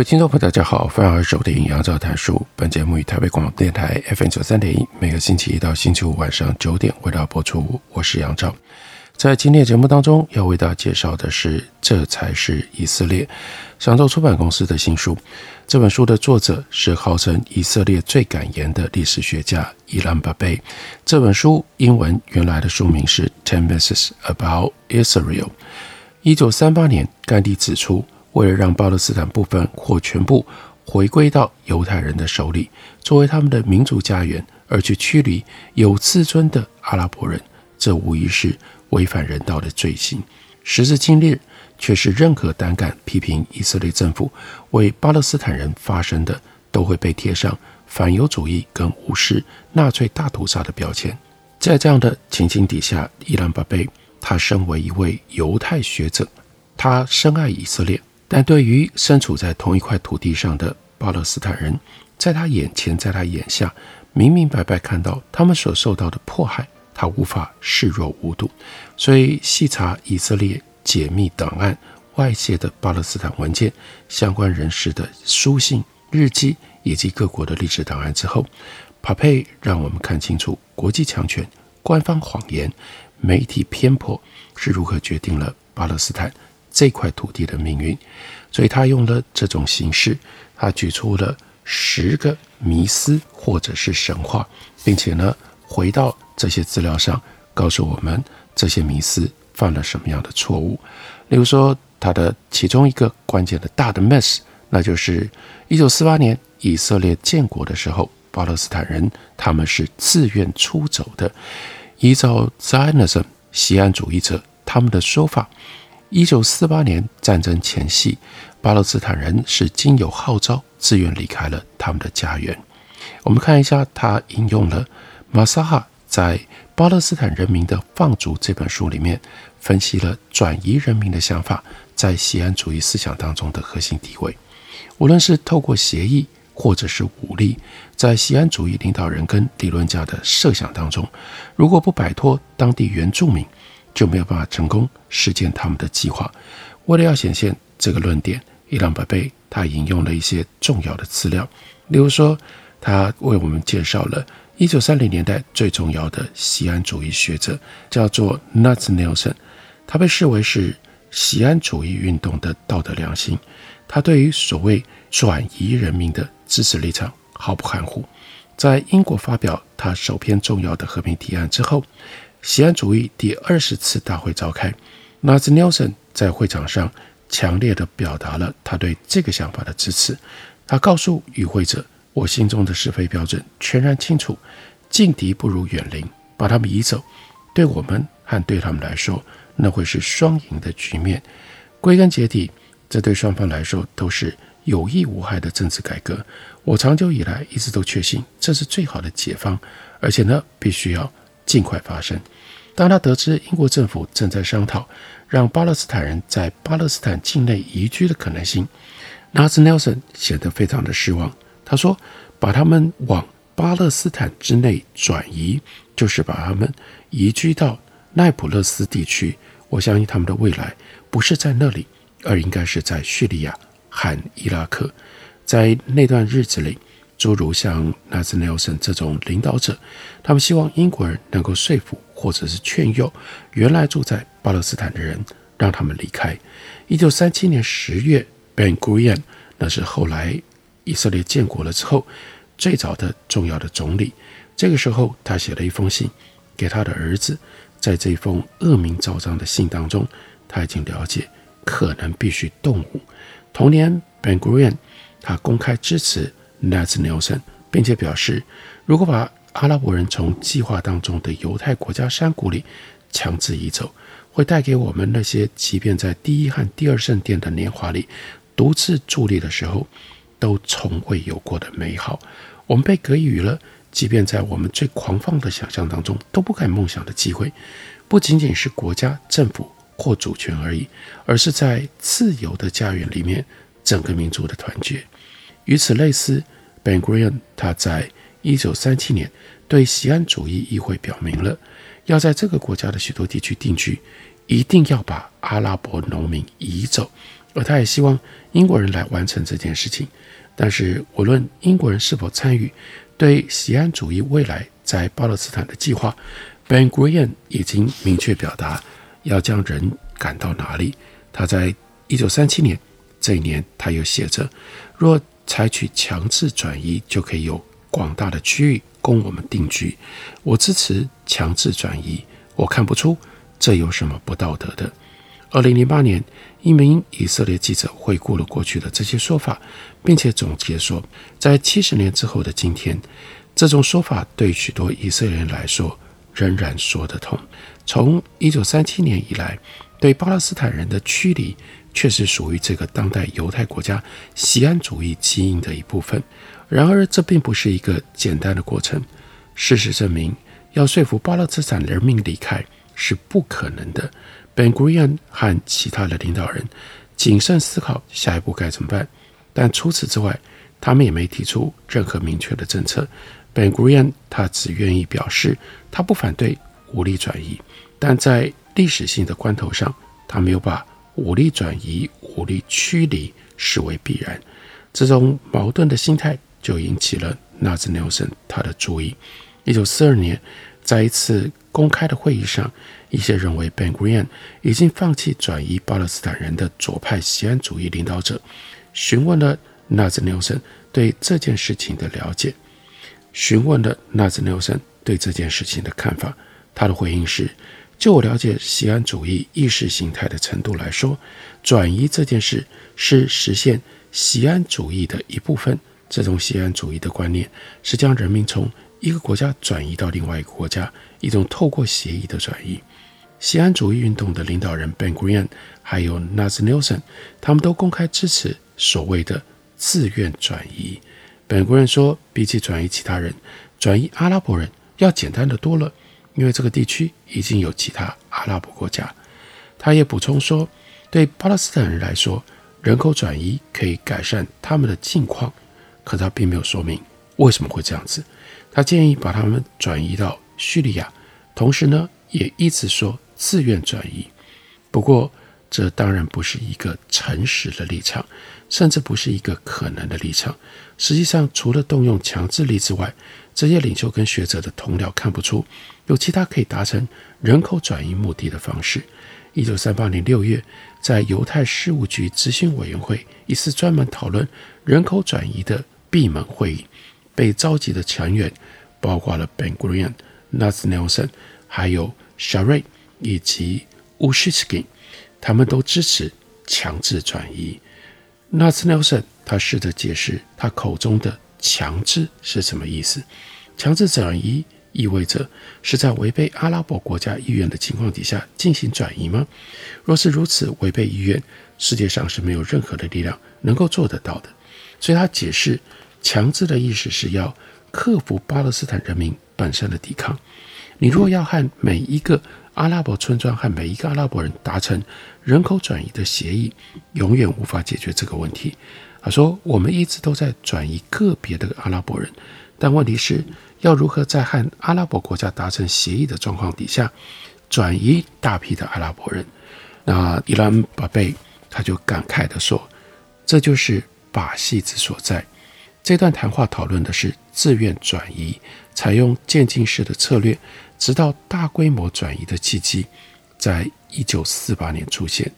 位听众朋友，大家好，欢迎收听杨照谈书。本节目于台北广播电台 FM 九三点一，每个星期一到星期五晚上九点为大家播出。我是杨照，在今天的节目当中，要为大家介绍的是《这才是以色列》，商周出版公司的新书。这本书的作者是号称以色列最敢言的历史学家伊兰巴贝。这本书英文原来的书名是《Ten Myths About Israel》。一九三八年，甘地指出。为了让巴勒斯坦部分或全部回归到犹太人的手里，作为他们的民族家园，而去驱离有自尊的阿拉伯人，这无疑是违反人道的罪行。时至今日，却是任何胆敢批评以色列政府为巴勒斯坦人发声的，都会被贴上反犹主义跟无视纳粹大屠杀的标签。在这样的情形底下，伊兰巴贝他身为一位犹太学者，他深爱以色列。但对于身处在同一块土地上的巴勒斯坦人，在他眼前，在他眼下，明明白白看到他们所受到的迫害，他无法视若无睹。所以，细查以色列解密档案、外泄的巴勒斯坦文件、相关人士的书信、日记以及各国的历史档案之后，帕佩让我们看清楚国际强权、官方谎言、媒体偏颇是如何决定了巴勒斯坦。这块土地的命运，所以他用了这种形式，他举出了十个迷思或者是神话，并且呢，回到这些资料上，告诉我们这些迷思犯了什么样的错误。例如说，他的其中一个关键的大的 mess，那就是一九四八年以色列建国的时候，巴勒斯坦人他们是自愿出走的。依照 Zionism 锡安主义者他们的说法。一九四八年战争前夕，巴勒斯坦人是经由号召自愿离开了他们的家园。我们看一下，他引用了马萨哈在《巴勒斯坦人民的放逐》这本书里面分析了转移人民的想法在锡安主义思想当中的核心地位。无论是透过协议或者是武力，在锡安主义领导人跟理论家的设想当中，如果不摆脱当地原住民，就没有办法成功实践他们的计划。为了要显现这个论点，伊朗白贝他引用了一些重要的资料，例如说，他为我们介绍了1930年代最重要的锡安主义学者，叫做 Nats Nelson，他被视为是锡安主义运动的道德良心。他对于所谓转移人民的支持立场毫不含糊。在英国发表他首篇重要的和平提案之后。西安主义第二十次大会召开，Nats Nelson 在会场上强烈地表达了他对这个想法的支持。他告诉与会者：“我心中的是非标准全然清楚，近敌不如远邻，把他们移走，对我们和对他们来说，那会是双赢的局面。归根结底，这对双方来说都是有益无害的政治改革。我长久以来一直都确信这是最好的解方，而且呢，必须要。”尽快发生。当他得知英国政府正在商讨让巴勒斯坦人在巴勒斯坦境内移居的可能性，Nats Nelson 显得非常的失望。他说：“把他们往巴勒斯坦之内转移，就是把他们移居到奈普勒斯地区。我相信他们的未来不是在那里，而应该是在叙利亚和伊拉克。在那段日子里。”诸如像纳兹尼尔森这种领导者，他们希望英国人能够说服或者是劝诱原来住在巴勒斯坦的人，让他们离开。一九三七年十月，Ben Gurion，那是后来以色列建国了之后最早的重要的总理。这个时候，他写了一封信给他的儿子，在这封恶名昭彰的信当中，他已经了解可能必须动武。同年，Ben Gurion，他公开支持。Nats Nelson，并且表示，如果把阿拉伯人从计划当中的犹太国家山谷里强制移走，会带给我们那些即便在第一和第二圣殿的年华里独自伫立的时候，都从未有过的美好。我们被给予了，即便在我们最狂放的想象当中都不敢梦想的机会，不仅仅是国家、政府或主权而已，而是在自由的家园里面，整个民族的团结。与此类似，Ben Gurion 他在一九三七年对锡安主义议会表明了，要在这个国家的许多地区定居，一定要把阿拉伯农民移走，而他也希望英国人来完成这件事情。但是，无论英国人是否参与对锡安主义未来在巴勒斯坦的计划，Ben Gurion 已经明确表达要将人赶到哪里。他在一九三七年这一年，他又写着：若采取强制转移，就可以有广大的区域供我们定居。我支持强制转移，我看不出这有什么不道德的。二零零八年，一名以色列记者回顾了过去的这些说法，并且总结说，在七十年之后的今天，这种说法对许多以色列人来说仍然说得通。从一九三七年以来，对巴勒斯坦人的驱离，确实属于这个当代犹太国家锡安主义基因的一部分。然而，这并不是一个简单的过程。事实证明，要说服巴勒斯坦人民离开是不可能的。Ben Gurion 和其他的领导人谨慎思考下一步该怎么办，但除此之外，他们也没提出任何明确的政策。Ben Gurion 他只愿意表示他不反对武力转移，但在历史性的关头上，他没有把武力转移、武力驱离视为必然。这种矛盾的心态就引起了纳兹尼森他的注意。一九四二年，在一次公开的会议上，一些认为 Ben Gurion 已经放弃转移巴勒斯坦人的左派锡安主义领导者，询问了纳兹尼尔森对这件事情的了解，询问了纳兹尼尔森对这件事情的看法。他的回应是：就我了解锡安主义意识形态的程度来说，转移这件事是实现锡安主义的一部分。这种锡安主义的观念是将人民从一个国家转移到另外一个国家，一种透过协议的转移。锡安主义运动的领导人 Ben Gurion 还有 Nathan Nelson，他们都公开支持所谓的自愿转移。Ben Gurion 说，比起转移其他人，转移阿拉伯人要简单得多了，因为这个地区已经有其他阿拉伯国家。他也补充说，对巴勒斯坦人来说，人口转移可以改善他们的境况，可他并没有说明为什么会这样子。他建议把他们转移到叙利亚，同时呢，也一直说。自愿转移，不过这当然不是一个诚实的立场，甚至不是一个可能的立场。实际上，除了动用强制力之外，这些领袖跟学者的同僚看不出有其他可以达成人口转移目的的方式。一九三八年六月，在犹太事务局执行委员会一次专门讨论人口转移的闭门会议，被召集的成员包括了 Ben Gurion、Nathan Nelson，还有 Sharet。以及 Ushiskin，，他们都支持强制转移。纳兹尼森他试着解释他口中的强制是什么意思？强制转移意味着是在违背阿拉伯国家意愿的情况底下进行转移吗？若是如此，违背意愿，世界上是没有任何的力量能够做得到的。所以他解释，强制的意思是要克服巴勒斯坦人民本身的抵抗。你若要和每一个阿拉伯村庄和每一个阿拉伯人达成人口转移的协议，永远无法解决这个问题。他说：“我们一直都在转移个别的阿拉伯人，但问题是要如何在和阿拉伯国家达成协议的状况底下转移大批的阿拉伯人？”那伊兰巴贝他就感慨地说：“这就是把戏之所在。”这段谈话讨论的是自愿转移，采用渐进式的策略。直到大规模转移的契机，在一九四八年出现。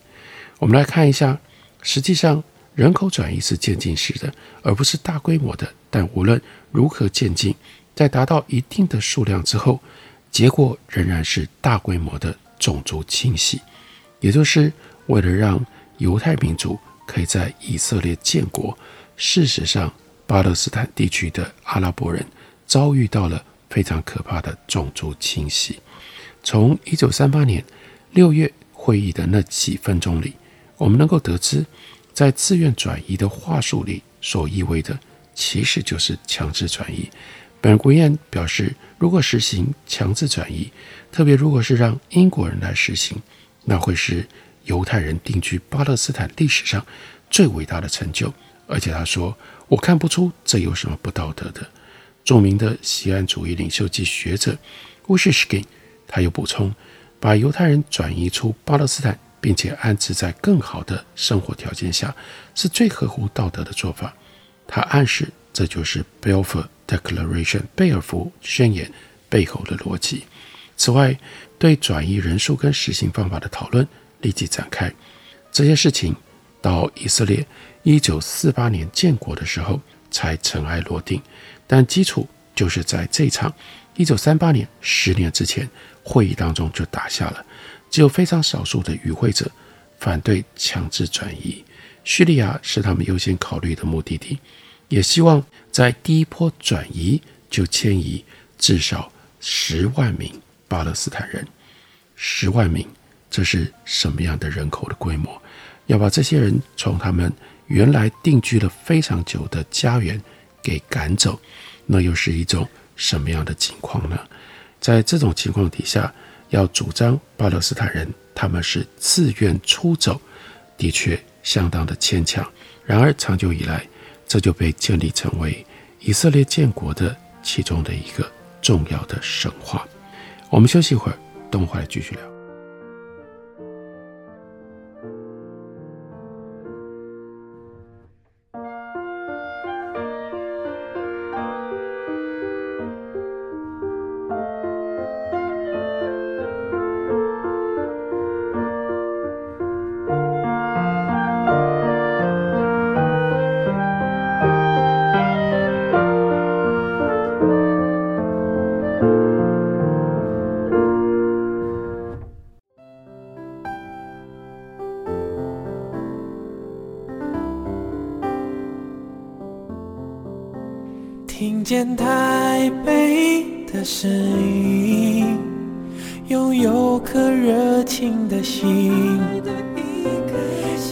我们来看一下，实际上人口转移是渐进式的，而不是大规模的。但无论如何渐进，在达到一定的数量之后，结果仍然是大规模的种族清洗，也就是为了让犹太民族可以在以色列建国。事实上，巴勒斯坦地区的阿拉伯人遭遇到了。非常可怕的种族清洗。从一九三八年六月会议的那几分钟里，我们能够得知，在自愿转移的话术里所意味的，其实就是强制转移。本国宴表示，如果实行强制转移，特别如果是让英国人来实行，那会是犹太人定居巴勒斯坦历史上最伟大的成就。而且他说，我看不出这有什么不道德的。著名的锡安主义领袖及学者乌什什金，他又补充，把犹太人转移出巴勒斯坦，并且安置在更好的生活条件下，是最合乎道德的做法。他暗示这就是 Balfour Declaration 贝尔福宣言背后的逻辑。此外，对转移人数跟实行方法的讨论立即展开。这些事情到以色列一九四八年建国的时候才尘埃落定，但基础就是在这场一九三八年十年之前会议当中就打下了。只有非常少数的与会者反对强制转移，叙利亚是他们优先考虑的目的地。也希望在第一波转移就迁移至少十万名巴勒斯坦人。十万名，这是什么样的人口的规模？要把这些人从他们原来定居了非常久的家园给赶走，那又是一种什么样的情况呢？在这种情况底下，要主张巴勒斯坦人他们是自愿出走，的确相当的牵强。然而，长久以来，这就被建立成为以色列建国的其中的一个重要的神话。我们休息一会儿，等会儿继续聊。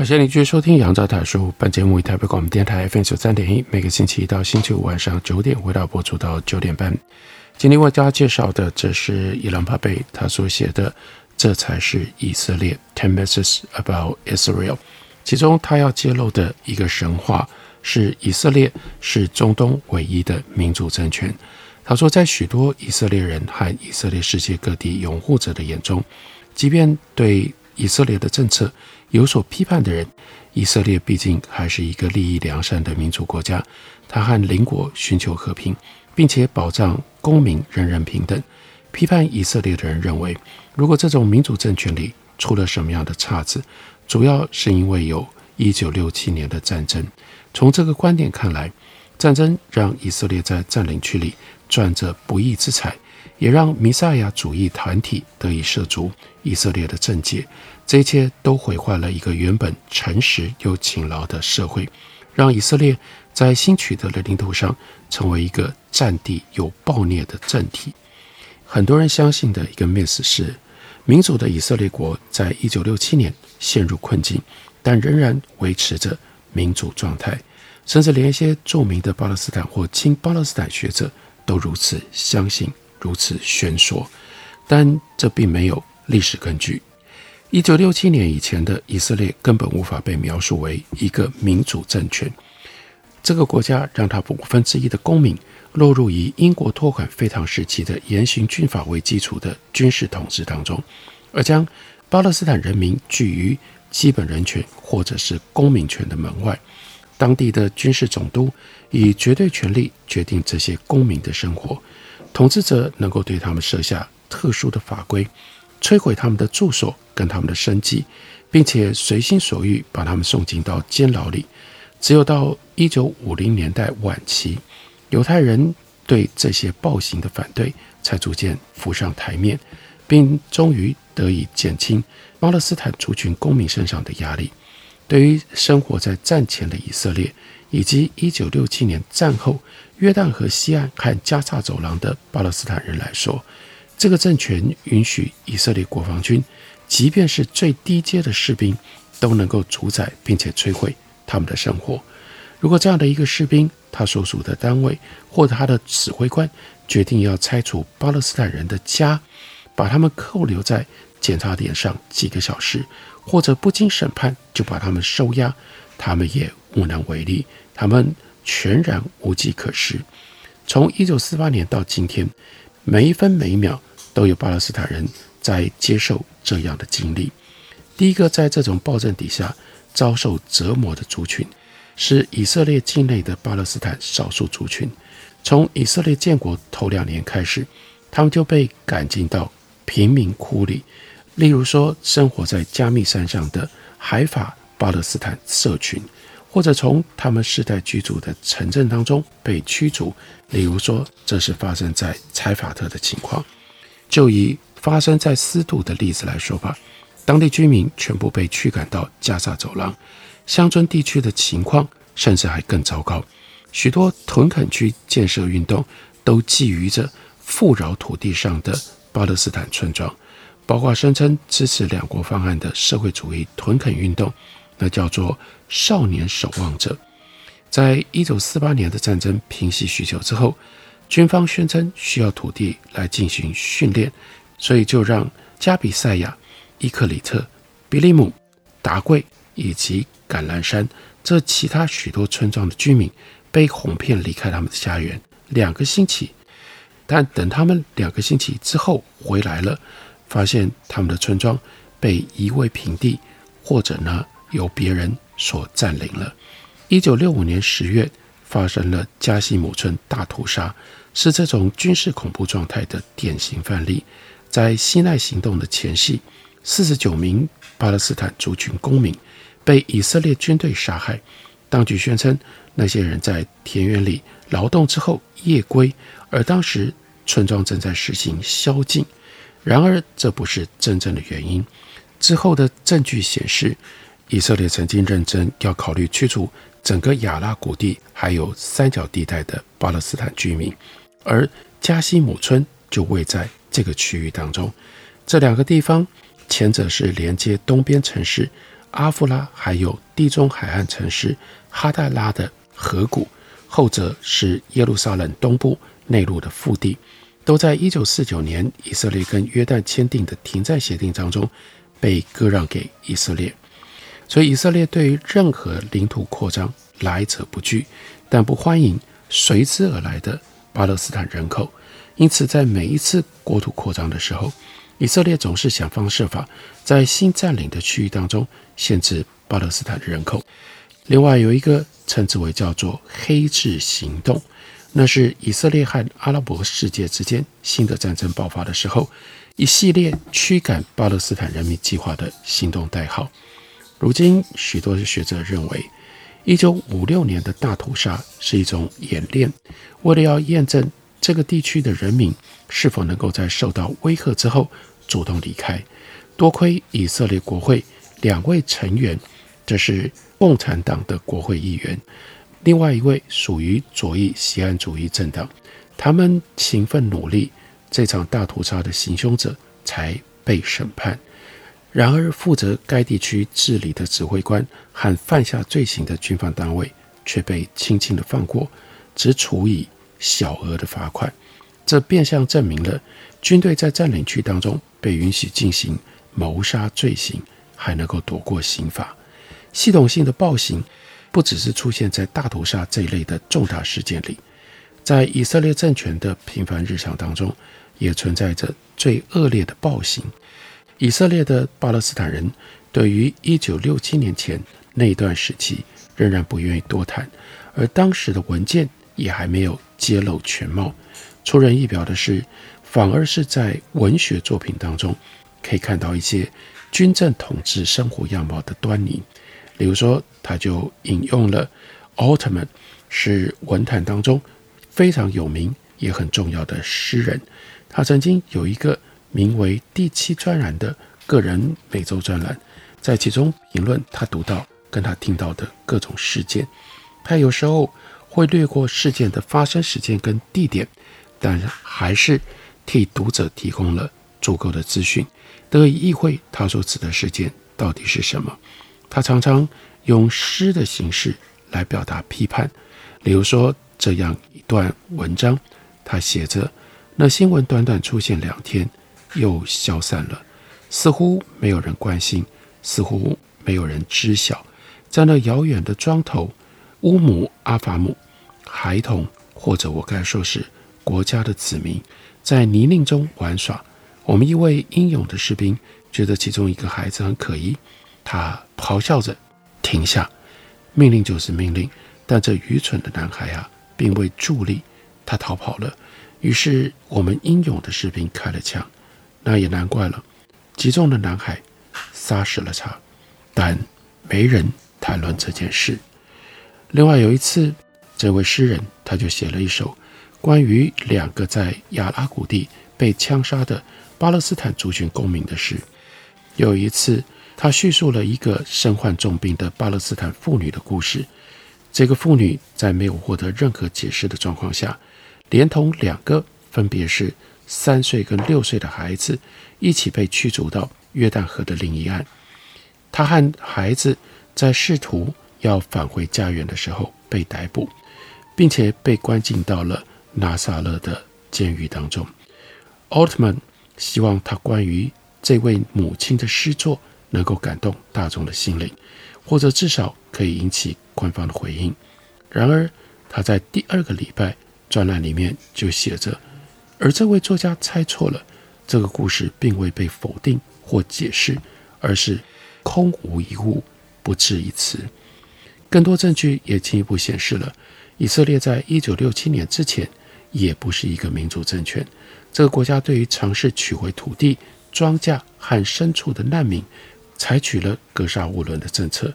感谢您继续收听《杨照谈书》。本节目以台北广播电台 FM 九三点一，每个星期一到星期五晚上九点，回到播出到九点半。今天为大家介绍的，这是伊朗帕贝他所写的《这才是以色列》（Ten Myths About Israel）。其中他要揭露的一个神话是以色列是中东唯一的民主政权。他说，在许多以色列人和以色列世界各地拥护者的眼中，即便对以色列的政策有所批判的人，以色列毕竟还是一个利益良善的民主国家。他和邻国寻求和平，并且保障公民人人平等。批判以色列的人认为，如果这种民主政权里出了什么样的岔子，主要是因为有一九六七年的战争。从这个观点看来，战争让以色列在占领区里赚着不义之财。也让弥赛亚主义团体得以涉足以色列的政界，这一切都毁坏了一个原本诚实又勤劳的社会，让以色列在新取得的领土上成为一个占地有暴虐的政体。很多人相信的一个 myth 是，民主的以色列国在一九六七年陷入困境，但仍然维持着民主状态，甚至连一些著名的巴勒斯坦或亲巴勒斯坦学者都如此相信。如此宣说，但这并没有历史根据。一九六七年以前的以色列根本无法被描述为一个民主政权。这个国家让他五分之一的公民落入以英国托管废唐时期的严刑峻法为基础的军事统治当中，而将巴勒斯坦人民拒于基本人权或者是公民权的门外。当地的军事总督以绝对权力决定这些公民的生活。统治者能够对他们设下特殊的法规，摧毁他们的住所跟他们的生计，并且随心所欲把他们送进到监牢里。只有到一九五零年代晚期，犹太人对这些暴行的反对才逐渐浮上台面，并终于得以减轻巴勒斯坦族群公民身上的压力。对于生活在战前的以色列，以及一九六七年战后约旦河西岸和加萨走廊的巴勒斯坦人来说，这个政权允许以色列国防军，即便是最低阶的士兵，都能够主宰并且摧毁他们的生活。如果这样的一个士兵，他所属的单位或者他的指挥官决定要拆除巴勒斯坦人的家，把他们扣留在检查点上几个小时，或者不经审判就把他们收押，他们也无能为力，他们全然无计可施。从一九四八年到今天，每一分每一秒。都有巴勒斯坦人在接受这样的经历。第一个在这种暴政底下遭受折磨的族群，是以色列境内的巴勒斯坦少数族群。从以色列建国头两年开始，他们就被赶进到贫民窟里，例如说生活在加密山上的海法巴勒斯坦社群，或者从他们世代居住的城镇当中被驱逐，例如说这是发生在柴法特的情况。就以发生在斯杜的例子来说吧，当地居民全部被驱赶到加萨走廊，乡村地区的情况甚至还更糟糕。许多屯垦区建设运动都觊觎着富饶土地上的巴勒斯坦村庄，包括声称支持两国方案的社会主义屯垦运动，那叫做少年守望者。在一九四八年的战争平息许久之后。军方宣称需要土地来进行训练，所以就让加比赛亚、伊克里特、比利姆、达贵以及橄榄山这其他许多村庄的居民被哄骗离开他们的家园两个星期。但等他们两个星期之后回来了，发现他们的村庄被夷为平地，或者呢由别人所占领了。一九六五年十月发生了加西姆村大屠杀。是这种军事恐怖状态的典型范例。在西奈行动的前夕，四十九名巴勒斯坦族群公民被以色列军队杀害。当局宣称，那些人在田园里劳动之后夜归，而当时村庄正在实行宵禁。然而，这不是真正的原因。之后的证据显示，以色列曾经认真要考虑驱逐整个亚拉谷地还有三角地带的巴勒斯坦居民。而加西姆村就位在这个区域当中，这两个地方，前者是连接东边城市阿夫拉，还有地中海岸城市哈代拉的河谷；后者是耶路撒冷东部内陆的腹地，都在一九四九年以色列跟约旦签订的停战协定当中被割让给以色列。所以，以色列对于任何领土扩张来者不拒，但不欢迎随之而来的。巴勒斯坦人口，因此在每一次国土扩张的时候，以色列总是想方设法在新占领的区域当中限制巴勒斯坦人口。另外有一个称之为叫做“黑字行动”，那是以色列和阿拉伯世界之间新的战争爆发的时候，一系列驱赶巴勒斯坦人民计划的行动代号。如今，许多学者认为。一九五六年的大屠杀是一种演练，为了要验证这个地区的人民是否能够在受到威吓之后主动离开。多亏以色列国会两位成员，这是共产党的国会议员，另外一位属于左翼锡安主义政党，他们勤奋努力，这场大屠杀的行凶者才被审判。然而，负责该地区治理的指挥官和犯下罪行的军方单位却被轻轻的放过，只处以小额的罚款。这变相证明了军队在占领区当中被允许进行谋杀罪行，还能够躲过刑罚。系统性的暴行不只是出现在大屠杀这一类的重大事件里，在以色列政权的平凡日常当中，也存在着最恶劣的暴行。以色列的巴勒斯坦人对于一九六七年前那段时期仍然不愿意多谈，而当时的文件也还没有揭露全貌。出人意表的是，反而是在文学作品当中，可以看到一些军政统治生活样貌的端倪。比如说，他就引用了奥特曼是文坛当中非常有名也很重要的诗人。他曾经有一个名为《第七专栏》的个人每周专栏，在其中评论他读到跟他听到的各种事件。他有时候会略过事件的发生时间跟地点，但还是替读者提供了足够的资讯，得以意会他所指的事件到底是什么。他常常用诗的形式来表达批判，例如说这样一段文章，他写着：“那新闻短短出现两天，又消散了，似乎没有人关心，似乎没有人知晓。在那遥远的庄头，乌姆阿法姆，孩童或者我该说是国家的子民，在泥泞中玩耍。我们一位英勇的士兵觉得其中一个孩子很可疑。”他咆哮着停下，命令就是命令，但这愚蠢的男孩啊，并未助力，他逃跑了。于是我们英勇的士兵开了枪，那也难怪了，击中的男孩杀死了他，但没人谈论这件事。另外有一次，这位诗人他就写了一首关于两个在亚拉谷地被枪杀的巴勒斯坦族群公民的诗。有一次。他叙述了一个身患重病的巴勒斯坦妇女的故事。这个妇女在没有获得任何解释的状况下，连同两个分别是三岁跟六岁的孩子，一起被驱逐到约旦河的另一岸。他和孩子在试图要返回家园的时候被逮捕，并且被关进到了拿撒勒的监狱当中。奥特曼希望他关于这位母亲的诗作。能够感动大众的心灵，或者至少可以引起官方的回应。然而，他在第二个礼拜专栏里面就写着，而这位作家猜错了，这个故事并未被否定或解释，而是空无一物，不置一词。更多证据也进一步显示了，以色列在一九六七年之前也不是一个民主政权。这个国家对于尝试取回土地、庄稼和牲畜的难民。采取了格杀勿论的政策，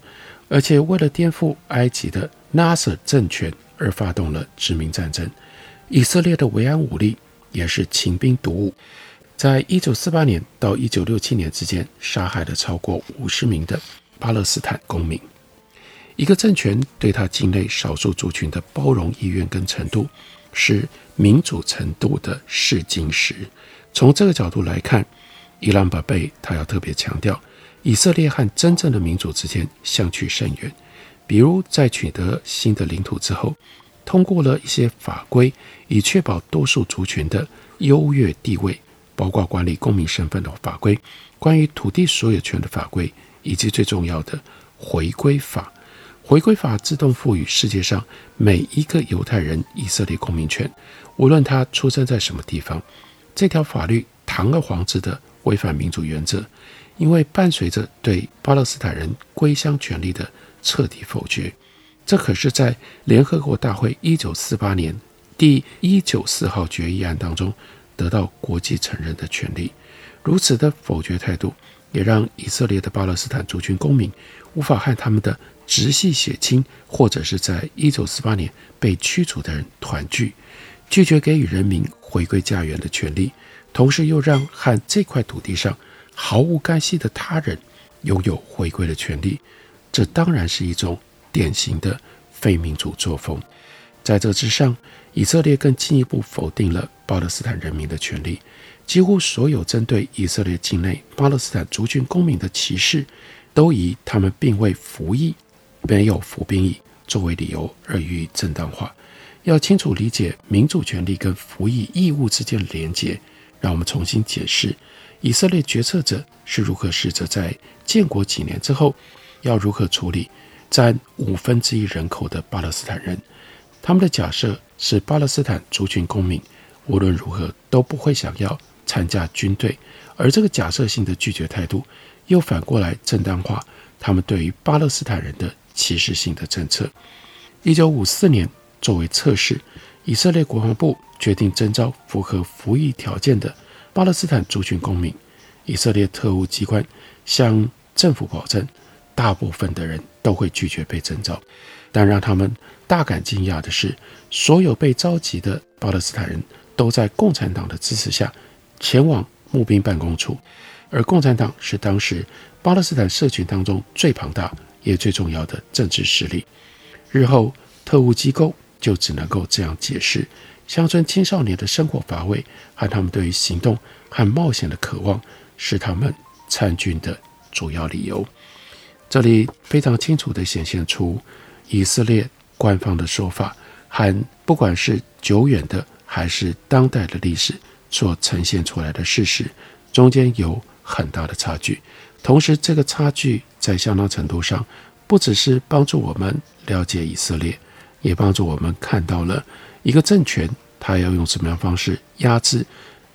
而且为了颠覆埃及的纳萨尔政权而发动了殖民战争。以色列的维安武力也是勤兵毒物，在一九四八年到一九六七年之间，杀害了超过五十名的巴勒斯坦公民。一个政权对他境内少数族群的包容意愿跟程度，是民主程度的试金石。从这个角度来看，伊朗宝贝他要特别强调。以色列和真正的民主之间相去甚远，比如在取得新的领土之后，通过了一些法规，以确保多数族群的优越地位，包括管理公民身份的法规，关于土地所有权的法规，以及最重要的回归法。回归法自动赋予世界上每一个犹太人以色列公民权，无论他出生在什么地方。这条法律堂而皇之的违反民主原则。因为伴随着对巴勒斯坦人归乡权利的彻底否决，这可是在联合国大会一九四八年第一九四号决议案当中得到国际承认的权利。如此的否决态度，也让以色列的巴勒斯坦族群公民无法和他们的直系血亲或者是在一九四八年被驱逐的人团聚，拒绝给予人民回归家园的权利，同时又让和这块土地上。毫无干系的他人拥有回归的权利，这当然是一种典型的非民主作风。在这之上，以色列更进一步否定了巴勒斯坦人民的权利。几乎所有针对以色列境内巴勒斯坦族群公民的歧视，都以他们并未服役、没有服兵役作为理由而予以正当化。要清楚理解民主权利跟服役义务之间的连结，让我们重新解释。以色列决策者是如何试着在建国几年之后，要如何处理占五分之一人口的巴勒斯坦人？他们的假设是巴勒斯坦族群公民无论如何都不会想要参加军队，而这个假设性的拒绝态度，又反过来正当化他们对于巴勒斯坦人的歧视性的政策。一九五四年，作为测试，以色列国防部决定征召符合服役条件的。巴勒斯坦族群公民，以色列特务机关向政府保证，大部分的人都会拒绝被征召。但让他们大感惊讶的是，所有被召集的巴勒斯坦人都在共产党的支持下前往募兵办公处，而共产党是当时巴勒斯坦社群当中最庞大也最重要的政治势力。日后特务机构就只能够这样解释：乡村青少年的生活乏味和他们对于行动和冒险的渴望，是他们参军的主要理由。这里非常清楚地显现出。以色列官方的说法和不管是久远的还是当代的历史所呈现出来的事实中间有很大的差距。同时，这个差距在相当程度上不只是帮助我们了解以色列，也帮助我们看到了一个政权它要用什么样方式压制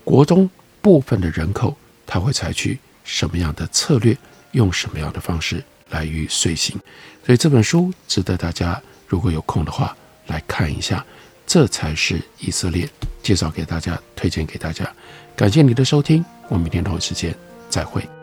国中部分的人口，它会采取什么样的策略，用什么样的方式来予以遂行。所以这本书值得大家，如果有空的话来看一下。这才是以色列，介绍给大家，推荐给大家。感谢你的收听，我们明天同一时间再会。